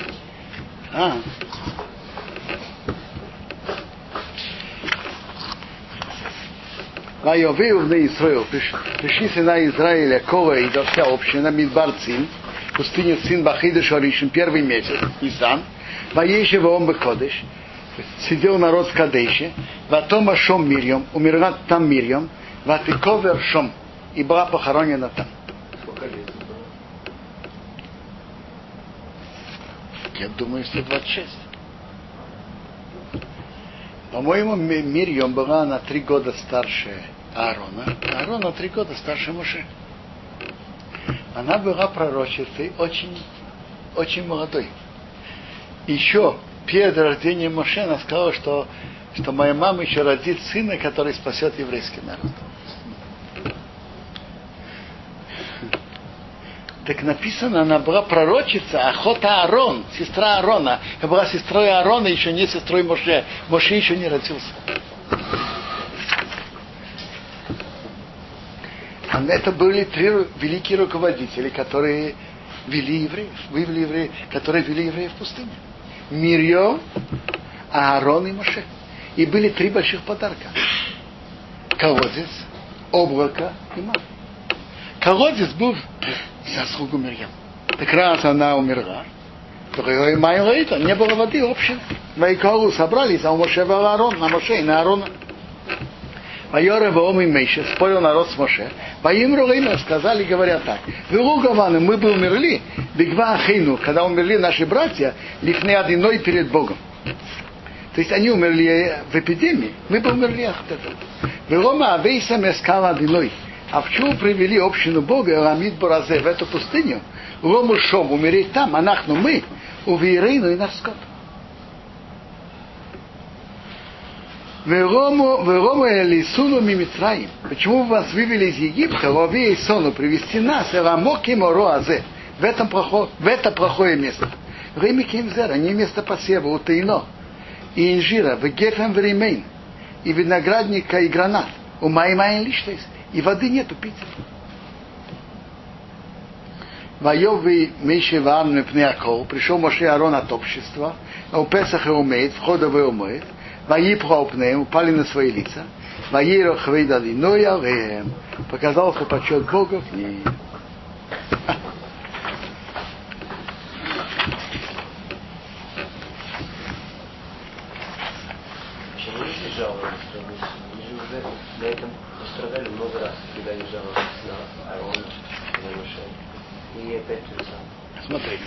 А. Вайовею в Израил, пришли на Израиля Кова и до вся община Мидбарцин, пустыня Цин Бахида Шаришин, первый месяц, Нисан, Ваеше Ваом Бекодыш, сидел народ в Кадеше, Ватома Шом Мирьем, умерла там Мирьем, Ватиковер Шом, и была похоронена там. Было? Я думаю, 126. По-моему, Ми- Мирьям была на три года старше Аарона. Аарон на три года старше Муше. Она была пророчицей очень, очень молодой. Еще перед рождением Моше она сказала, что, что моя мама еще родит сына, который спасет еврейский народ. Так написано, она была пророчица, охота Аарон, сестра Аарона. Она была сестрой Аарона, еще не сестрой Моше. Моше еще не родился. Это были три великие руководители, которые вели евреев, вывели евреев, которые вели евреев в пустыню. Мирьем, Аарон и Моше. И были три больших подарка. Колодец, облако и мама. Колодец был заслугу Мирьям. Так раз она умерла, то и Майла не было воды общей. Вайкалу собрались, а у Моше был Аарон, на Моше и на Аарона. Майора Ваом и Мейша спорил народ с Моше. Поим Рулейна сказали, говорят так. Велу Гаваны, мы бы умерли, Бигва Ахейну, когда умерли наши братья, лифны одиной перед Богом. То есть они умерли в эпидемии, мы бы умерли от этого. Велома Авейса Мескала одиной. А в чему привели общину Бога, Ламид Боразе, в эту пустыню? Лому Шом, умереть там, а нахну мы, у Вейрейну и наш скот. Верому Элисуну Мимитраим. Почему вы вас вывели из Египта, лови и сону, привести нас, Эламоки Мороазе, в этом плохое, в это плохое место. Время Кимзера, не место посева, у Тейно, и инжира, в Гефем Времейн, и виноградника, и гранат. У Маймайн лиштейс, и воды нету пить. Воевый Мейши Варны Пнеакол, пришел Моше Арон от общества, а у Песаха умеет, входа вы умеет, Ваипха Пнеем, упали на свои лица, Ваиро Хвейдали, но я показался почет Бога к ней. Почему люди жаловались? Они же уже на этом пострадали много Смотрите.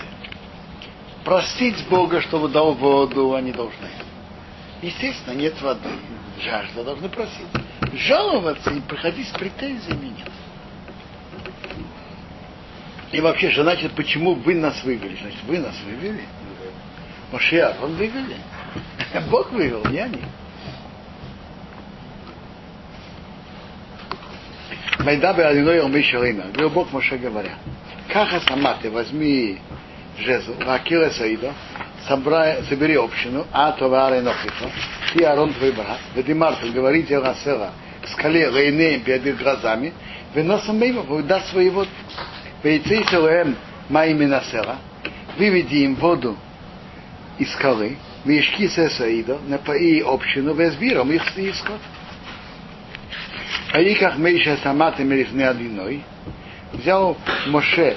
Простить Бога, чтобы дал воду, они должны. Естественно, нет воды. Жажда должны просить. Жаловаться и приходить с претензиями нет. И вообще же, значит, почему вы нас вывели? Значит, вы нас вывели. Моше он вывели. Бог вывел, не они. Майдабе Алиной Омишарина. Говорил Бог Моше говоря. Каха сама ты возьми жезл, Акила Саида, собра- собери общину, а товары Нохифа, ты Арон твой брат, Ведимар, говорите Расера, к скале Рейнеем перед глазами, выносом мимо, свои воды. Вейцы Силуэм Майми Насера, выведи им воду из скалы, Вишки Саида, напои общину, везбиром их скот. Аиках Мейша Саматы Мерифны Адиной, взял Моше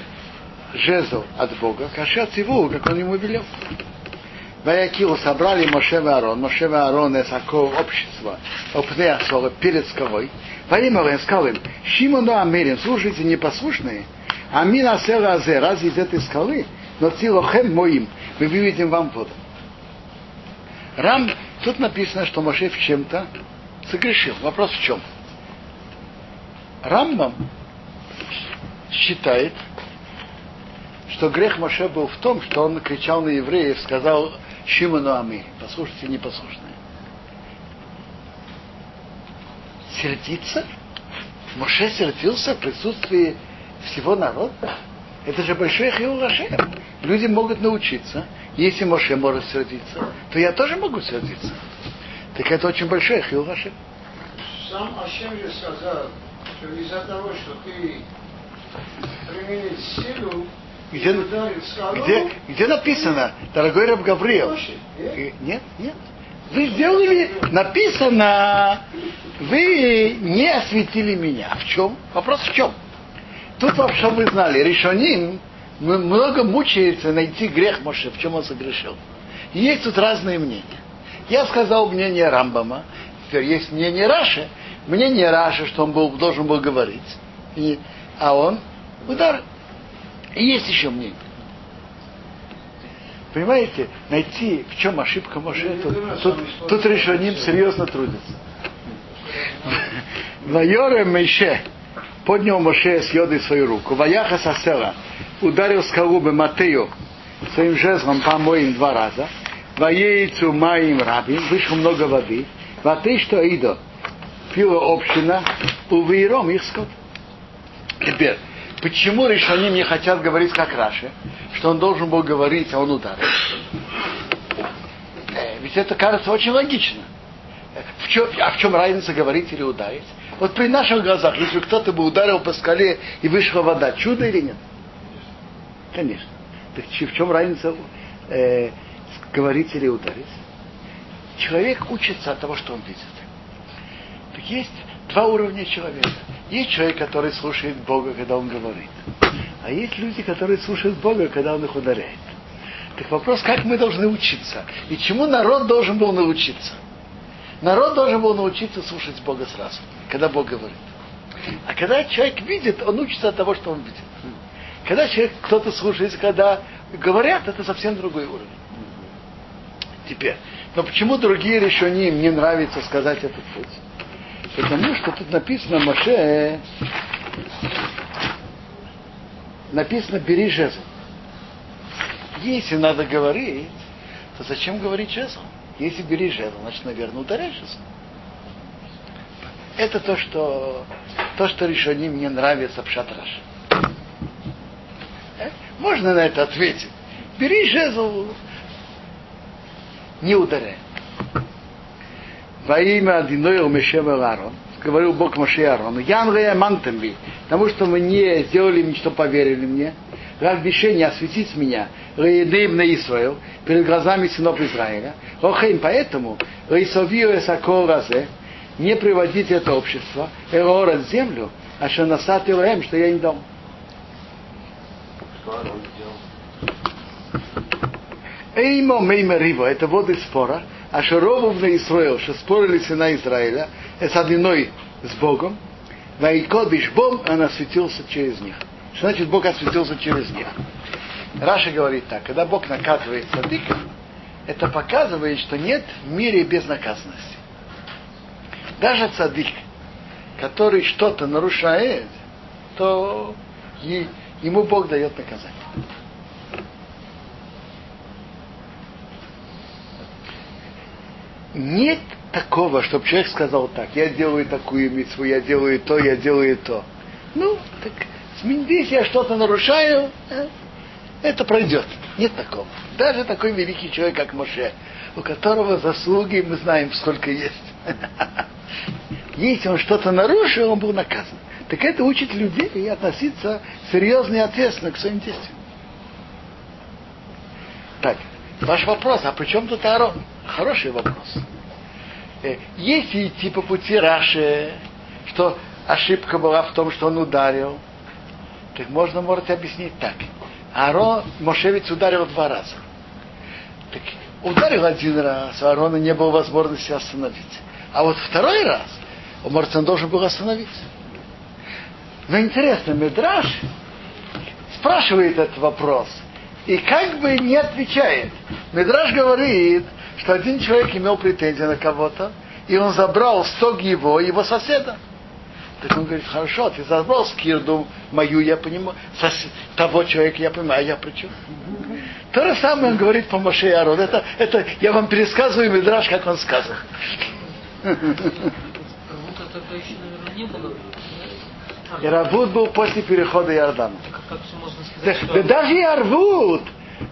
жезл от Бога, каша циву, как он ему велел. Ваякилу собрали Моше и Аарон, Моше и Аарон Эсаков общество, опне Асора перед скалой. Имя он сказал им, Шимону Америн, слушайте непослушные, а ми на азе, раз из этой скалы, но цилохем моим, мы выведем вам воду. Рам, тут написано, что Моше в чем-то согрешил. Вопрос в чем? Рамбам считает, что грех Моше был в том, что он кричал на евреев, сказал Шимону Ами, послушайте непослушные. Сердиться? Моше сердился в присутствии всего народа? Это же большой хилурашем. Люди могут научиться. Если Моше может сердиться, то я тоже могу сердиться. Так это очень большой хилурашем. Сам Ашем же сказал, что из-за того, что ты применил силу, Где, скалу, где, где написано, дорогой Раб Гавриил? Нет? Нет, нет. Вы сделали, написано, вы не осветили меня. В чем? Вопрос в чем? Тут, чтобы вы знали, решоним много мучается найти грех Моше, в чем он согрешил. Есть тут разные мнения. Я сказал мнение Рамбама, теперь есть мнение Раши. Мнение Раши, что он был, должен был говорить. И- а он ударил. И есть еще мнение. Понимаете, найти, в чем ошибка Моше, тут, тут, тут решением серьезно трудится. Вайоре Мейше поднял Моше с йодой свою руку. Ваяха Сасера ударил скалу бы Матею своим жезлом помоем два раза. Ваейцу маим рабим, вышло много воды. Ваты что идо, пила община, увейром их скот. Теперь, почему решением не хотят говорить как Раши, что он должен был говорить, а он ударил? Э, Ведь это кажется очень логично. Э, В чем, а в чем разница говорить или ударить? Вот при наших глазах, если кто-то бы ударил по скале и вышла вода, чудо или нет? Конечно. Так в чем разница э, говорить или ударить? Человек учится от того, что он видит. Так есть два уровня человека. Есть человек, который слушает Бога, когда он говорит. А есть люди, которые слушают Бога, когда он их ударяет. Так вопрос, как мы должны учиться? И чему народ должен был научиться? Народ должен был научиться слушать Бога сразу, когда Бог говорит. А когда человек видит, он учится от того, что он видит. Когда человек, кто-то слушает, когда говорят, это совсем другой уровень. Теперь, но почему другие решения им не нравится сказать этот путь? Потому что тут написано Моше, написано бери жезл. Если надо говорить, то зачем говорить жезл? Если бери жезл, значит, наверное, ударяй жезл. Это то, что то, что решением мне нравится в шатраш. Э? Можно на это ответить. Бери жезл, не ударяй. Во имя Адиноя Мешева Аарон, говорил Бог Моше Аарону, Ян Мантемби, потому что вы не сделали мне, что поверили мне, как решение осветить меня, Реедым на Исраил, перед глазами сынов Израиля, Охейм, поэтому, Рейсовию Эсакоразе, не приводить это общество, Эрорат землю, а что насад Илоэм, что я им сделал? Эймо мейма рива, это воды спора, а шарову на Исраил, что спорили сына Израиля, с одиной с Богом, Вайкодиш Бом, он осветился через них. Что значит Бог осветился через них? Раша говорит так, когда Бог наказывает садиков, это показывает, что нет в мире безнаказанности. Даже цадик, который что-то нарушает, то ему Бог дает наказание. Нет такого, чтобы человек сказал так, я делаю такую митцву, я делаю то, я делаю то. Ну, так если я что-то нарушаю, э, это пройдет. Нет такого. Даже такой великий человек, как Моше, у которого заслуги мы знаем, сколько есть. <laughs> Если он что-то нарушил, он был наказан. Так это учит людей относиться серьезно и ответственно к своим действиям. Так, ваш вопрос, а при чем тут Аарон? Хороший вопрос. Э, Если идти по пути Раши, что ошибка была в том, что он ударил, так можно, может, объяснить так. Аарон, Мошевец ударил два раза. Так ударил один раз, у Аарона не было возможности остановить. А вот второй раз, может, он должен был остановиться. Но интересно, Медраж спрашивает этот вопрос и как бы не отвечает. Медраж говорит, что один человек имел претензии на кого-то, и он забрал стог его, его соседа. Так он говорит, хорошо, ты забрал скирду мою, я понимаю, сос- того человека я понимаю, а я при чем? То же самое он говорит по Моше и. Это, это я вам пересказываю Медраж, как он сказал. А, И Равут был после перехода Иордана. Можно Да, даже и Арвут.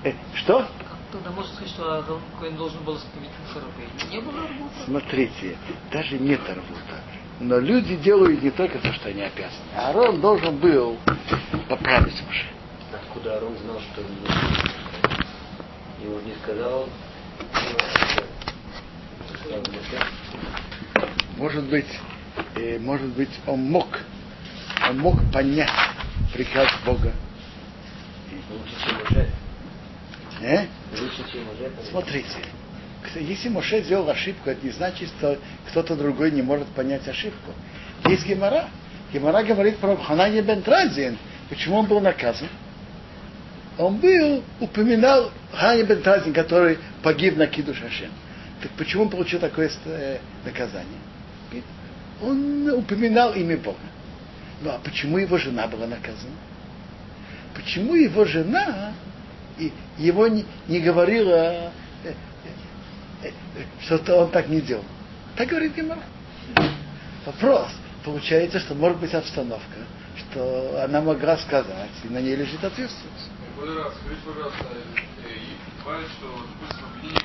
э, Что? Тогда можно сказать, что Аарон Коэн должен был остановить Мушарабей? Не было Равута? Смотрите, даже нет Арвута. Но люди делают не только то, что они обязаны. Аарон должен был поправить уже. Откуда Арон знал, что он не Ему не сказал, ну. Может быть, э, может быть, он мог, он мог понять приказ Бога. Моше. Э? Смотрите, если Моше сделал ошибку, это не значит, что кто-то другой не может понять ошибку. Есть Гемора. Гемора говорит про Ханане бен Традзин. Почему он был наказан? Он был, упоминал Ханане бен Традзин, который погиб на Киду Шашем. Так почему он получил такое э, наказание? Он упоминал имя Бога. Ну а почему его жена была наказана? Почему его жена и его не, не говорила, э, э, что-то он так не делал? Так говорит Гемора. Вопрос. Получается, что может быть обстановка, что она могла сказать, и на ней лежит ответственность. Какой раз, скажите, пожалуйста, э, бывает, что, допустим, обвинение